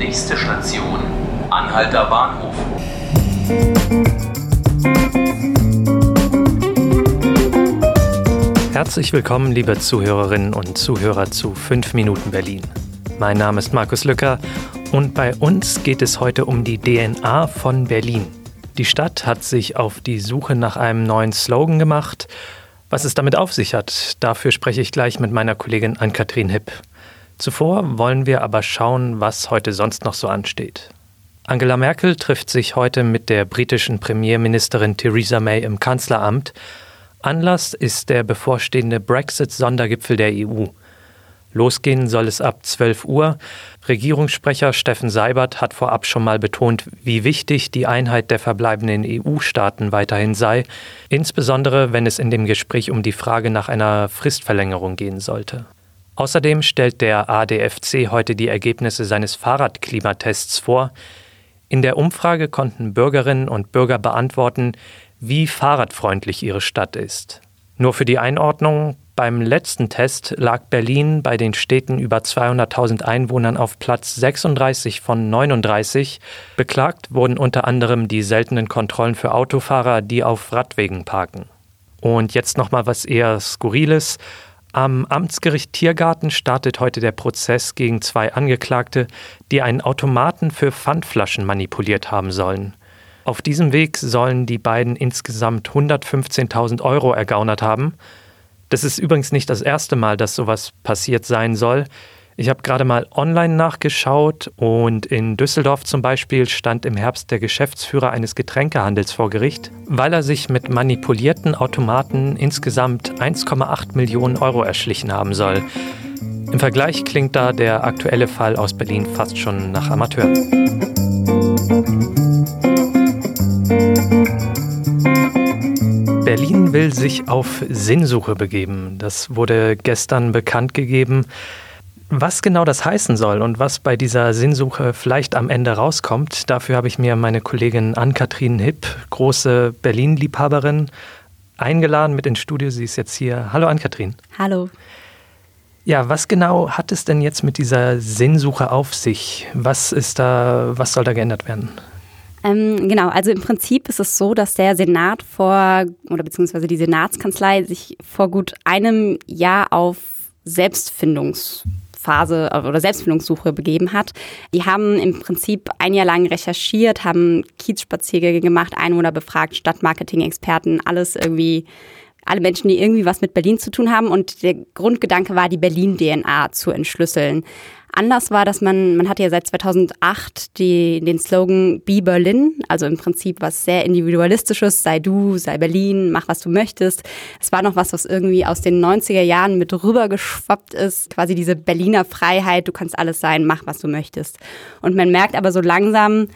Nächste Station, Anhalter Bahnhof. Herzlich willkommen, liebe Zuhörerinnen und Zuhörer zu 5 Minuten Berlin. Mein Name ist Markus Lücker und bei uns geht es heute um die DNA von Berlin. Die Stadt hat sich auf die Suche nach einem neuen Slogan gemacht. Was es damit auf sich hat, dafür spreche ich gleich mit meiner Kollegin Ann-Kathrin Hipp. Zuvor wollen wir aber schauen, was heute sonst noch so ansteht. Angela Merkel trifft sich heute mit der britischen Premierministerin Theresa May im Kanzleramt. Anlass ist der bevorstehende Brexit-Sondergipfel der EU. Losgehen soll es ab 12 Uhr. Regierungssprecher Steffen Seibert hat vorab schon mal betont, wie wichtig die Einheit der verbleibenden EU-Staaten weiterhin sei, insbesondere wenn es in dem Gespräch um die Frage nach einer Fristverlängerung gehen sollte. Außerdem stellt der ADFC heute die Ergebnisse seines Fahrradklimatests vor. In der Umfrage konnten Bürgerinnen und Bürger beantworten, wie fahrradfreundlich ihre Stadt ist. Nur für die Einordnung, beim letzten Test lag Berlin bei den Städten über 200.000 Einwohnern auf Platz 36 von 39. Beklagt wurden unter anderem die seltenen Kontrollen für Autofahrer, die auf Radwegen parken. Und jetzt noch mal was eher skurriles. Am Amtsgericht Tiergarten startet heute der Prozess gegen zwei Angeklagte, die einen Automaten für Pfandflaschen manipuliert haben sollen. Auf diesem Weg sollen die beiden insgesamt 115.000 Euro ergaunert haben. Das ist übrigens nicht das erste Mal, dass sowas passiert sein soll. Ich habe gerade mal online nachgeschaut und in Düsseldorf zum Beispiel stand im Herbst der Geschäftsführer eines Getränkehandels vor Gericht, weil er sich mit manipulierten Automaten insgesamt 1,8 Millionen Euro erschlichen haben soll. Im Vergleich klingt da der aktuelle Fall aus Berlin fast schon nach Amateur. Berlin will sich auf Sinnsuche begeben. Das wurde gestern bekannt gegeben. Was genau das heißen soll und was bei dieser Sinnsuche vielleicht am Ende rauskommt, dafür habe ich mir meine Kollegin Ann-Kathrin Hipp, große Berlin-Liebhaberin, eingeladen mit ins Studio. Sie ist jetzt hier. Hallo Ann-Kathrin. Hallo. Ja, was genau hat es denn jetzt mit dieser Sinnsuche auf sich? Was ist da, was soll da geändert werden? Ähm, genau, also im Prinzip ist es so, dass der Senat vor, oder beziehungsweise die Senatskanzlei sich vor gut einem Jahr auf Selbstfindungsphase oder Selbstfindungssuche begeben hat. Die haben im Prinzip ein Jahr lang recherchiert, haben Kiezspaziergänge gemacht, Einwohner befragt, Stadtmarketing-Experten, alles irgendwie alle Menschen, die irgendwie was mit Berlin zu tun haben. Und der Grundgedanke war, die Berlin-DNA zu entschlüsseln. Anders war, dass man, man hatte ja seit 2008 die, den Slogan Be Berlin, also im Prinzip was sehr individualistisches, sei du, sei Berlin, mach was du möchtest. Es war noch was, was irgendwie aus den 90er Jahren mit rübergeschwappt ist, quasi diese Berliner Freiheit, du kannst alles sein, mach was du möchtest. Und man merkt aber so langsam,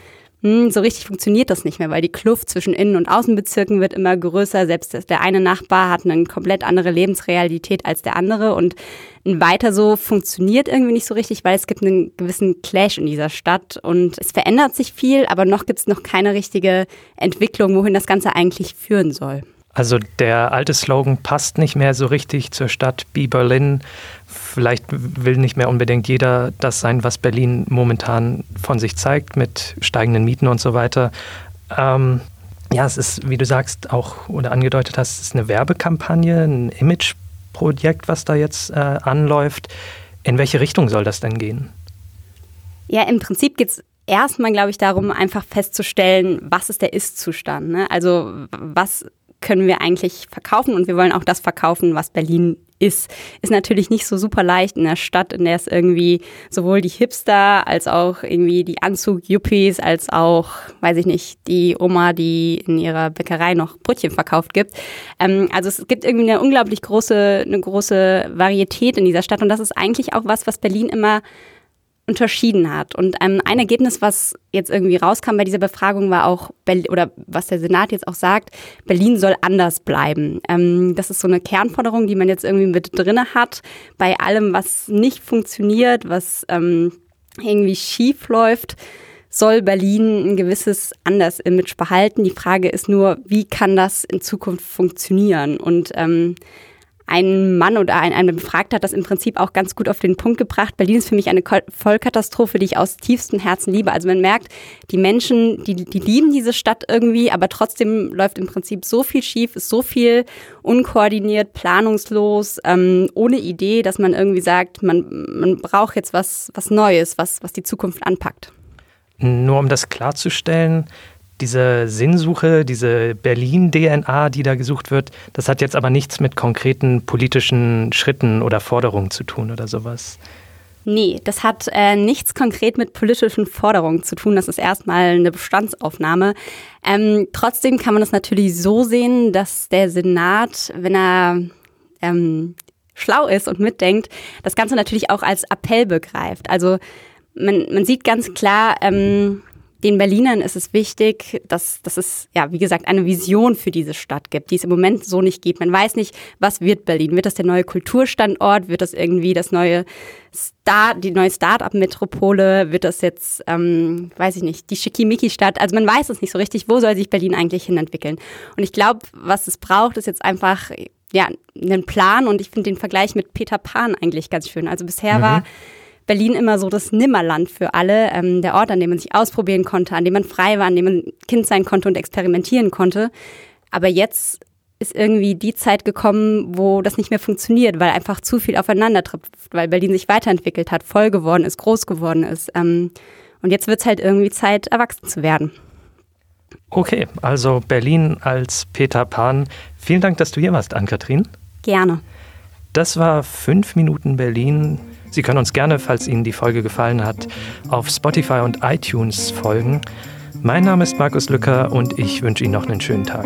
hm, so richtig funktioniert das nicht mehr, weil die Kluft zwischen Innen- und Außenbezirken wird immer größer. Selbst der eine Nachbar hat eine komplett andere Lebensrealität als der andere und weiter so funktioniert irgendwie nicht so richtig, weil es gibt einen gewissen Clash in dieser Stadt und es verändert sich viel, aber noch gibt es noch keine richtige Entwicklung, wohin das Ganze eigentlich führen soll. Also der alte Slogan passt nicht mehr so richtig zur Stadt Be Berlin. Vielleicht will nicht mehr unbedingt jeder das sein, was Berlin momentan von sich zeigt, mit steigenden Mieten und so weiter. Ähm, ja, es ist, wie du sagst, auch oder angedeutet hast, es ist eine Werbekampagne, ein Imageprojekt, was da jetzt äh, anläuft. In welche Richtung soll das denn gehen? Ja, im Prinzip geht es erstmal, glaube ich, darum, einfach festzustellen, was ist der Ist-Zustand. Ne? Also was können wir eigentlich verkaufen und wir wollen auch das verkaufen, was Berlin ist. Ist natürlich nicht so super leicht in einer Stadt, in der es irgendwie sowohl die Hipster als auch irgendwie die Anzug-Yuppies als auch, weiß ich nicht, die Oma, die in ihrer Bäckerei noch Brötchen verkauft gibt. Ähm, also es gibt irgendwie eine unglaublich große, eine große Varietät in dieser Stadt und das ist eigentlich auch was, was Berlin immer unterschieden hat. Und ähm, ein Ergebnis, was jetzt irgendwie rauskam bei dieser Befragung, war auch, Berlin, oder was der Senat jetzt auch sagt, Berlin soll anders bleiben. Ähm, das ist so eine Kernforderung, die man jetzt irgendwie mit drinne hat. Bei allem, was nicht funktioniert, was ähm, irgendwie schief läuft, soll Berlin ein gewisses anders Image behalten. Die Frage ist nur, wie kann das in Zukunft funktionieren? Und ähm, ein Mann oder ein, ein Befragter hat das im Prinzip auch ganz gut auf den Punkt gebracht. Berlin ist für mich eine Vollkatastrophe, die ich aus tiefstem Herzen liebe. Also man merkt, die Menschen, die, die lieben diese Stadt irgendwie, aber trotzdem läuft im Prinzip so viel schief, ist so viel unkoordiniert, planungslos, ähm, ohne Idee, dass man irgendwie sagt, man, man braucht jetzt was, was Neues, was, was die Zukunft anpackt. Nur um das klarzustellen, diese Sinnsuche, diese Berlin-DNA, die da gesucht wird, das hat jetzt aber nichts mit konkreten politischen Schritten oder Forderungen zu tun oder sowas. Nee, das hat äh, nichts konkret mit politischen Forderungen zu tun. Das ist erstmal eine Bestandsaufnahme. Ähm, trotzdem kann man das natürlich so sehen, dass der Senat, wenn er ähm, schlau ist und mitdenkt, das Ganze natürlich auch als Appell begreift. Also man, man sieht ganz klar, ähm, den Berlinern ist es wichtig, dass, dass es, ja, wie gesagt, eine Vision für diese Stadt gibt, die es im Moment so nicht gibt. Man weiß nicht, was wird Berlin? Wird das der neue Kulturstandort? Wird das irgendwie das neue Star, die neue Start-up-Metropole? Wird das jetzt, ähm, weiß ich nicht, die Schickimicki-Stadt? Also man weiß es nicht so richtig, wo soll sich Berlin eigentlich hinentwickeln? Und ich glaube, was es braucht, ist jetzt einfach, ja, einen Plan und ich finde den Vergleich mit Peter Pan eigentlich ganz schön. Also bisher mhm. war Berlin immer so das Nimmerland für alle, ähm, der Ort, an dem man sich ausprobieren konnte, an dem man frei war, an dem man Kind sein konnte und experimentieren konnte. Aber jetzt ist irgendwie die Zeit gekommen, wo das nicht mehr funktioniert, weil einfach zu viel aufeinander trifft, weil Berlin sich weiterentwickelt hat, voll geworden ist, groß geworden ist. Ähm, und jetzt wird es halt irgendwie Zeit, erwachsen zu werden. Okay, also Berlin als Peter Pan. Vielen Dank, dass du hier warst, Ann-Kathrin. Gerne. Das war fünf Minuten Berlin Sie können uns gerne, falls Ihnen die Folge gefallen hat, auf Spotify und iTunes folgen. Mein Name ist Markus Lücker und ich wünsche Ihnen noch einen schönen Tag.